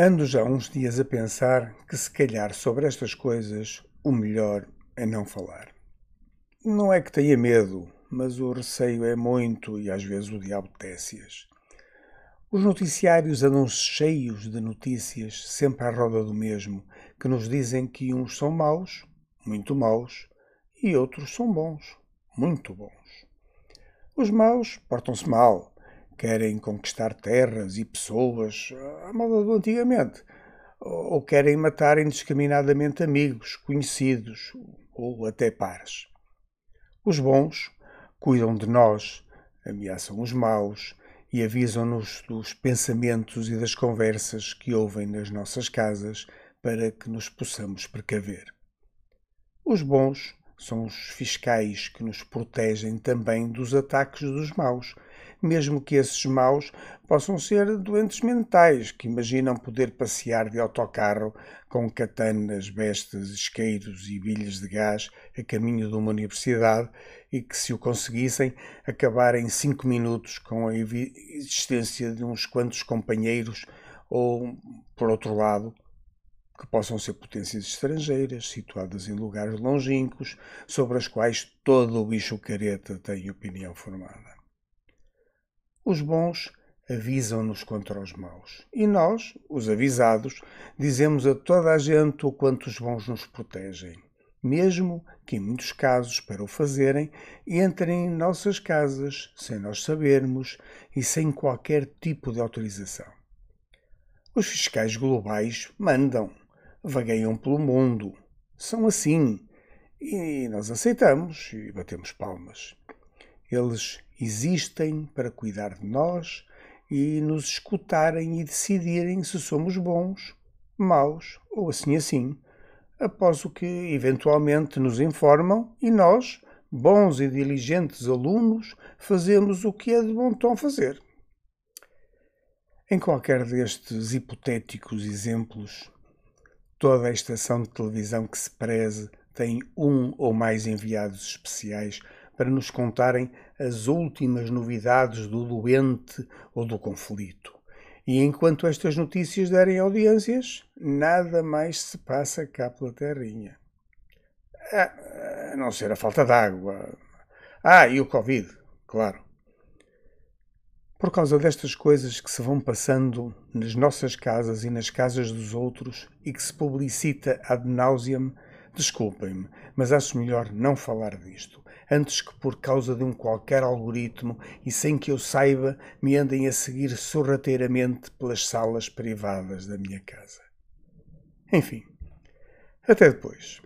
Ando já uns dias a pensar que, se calhar, sobre estas coisas, o melhor é não falar. Não é que tenha medo, mas o receio é muito e às vezes o diabo tece-as. Os noticiários andam cheios de notícias, sempre à roda do mesmo, que nos dizem que uns são maus, muito maus, e outros são bons, muito bons. Os maus portam-se mal, querem conquistar terras e pessoas à moda do antigamente, ou querem matar indiscriminadamente amigos, conhecidos ou até pares. Os bons cuidam de nós, ameaçam os maus e avisam-nos dos pensamentos e das conversas que ouvem nas nossas casas para que nos possamos precaver. Os bons são os fiscais que nos protegem também dos ataques dos maus, mesmo que esses maus possam ser doentes mentais que imaginam poder passear de autocarro com katanas, bestas, isqueiros e bilhas de gás a caminho de uma universidade e que, se o conseguissem, acabar em cinco minutos com a existência de uns quantos companheiros ou, por outro lado, que possam ser potências estrangeiras, situadas em lugares longínquos, sobre as quais todo o bicho careta tem opinião formada. Os bons avisam-nos contra os maus, e nós, os avisados, dizemos a toda a gente o quanto os bons nos protegem, mesmo que, em muitos casos, para o fazerem, entrem em nossas casas sem nós sabermos e sem qualquer tipo de autorização. Os fiscais globais mandam, vagueiam pelo mundo. São assim. E nós aceitamos e batemos palmas. Eles existem para cuidar de nós e nos escutarem e decidirem se somos bons, maus ou assim assim, após o que eventualmente nos informam e nós, bons e diligentes alunos, fazemos o que é de bom tom fazer. Em qualquer destes hipotéticos exemplos, Toda a estação de televisão que se preze tem um ou mais enviados especiais para nos contarem as últimas novidades do doente ou do conflito. E enquanto estas notícias derem audiências, nada mais se passa cá pela terrinha. Ah, a não ser a falta d'água. Ah, e o Covid, claro por causa destas coisas que se vão passando nas nossas casas e nas casas dos outros e que se publicita ad nauseam, desculpem-me, mas acho melhor não falar disto, antes que por causa de um qualquer algoritmo e sem que eu saiba me andem a seguir sorrateiramente pelas salas privadas da minha casa. Enfim, até depois.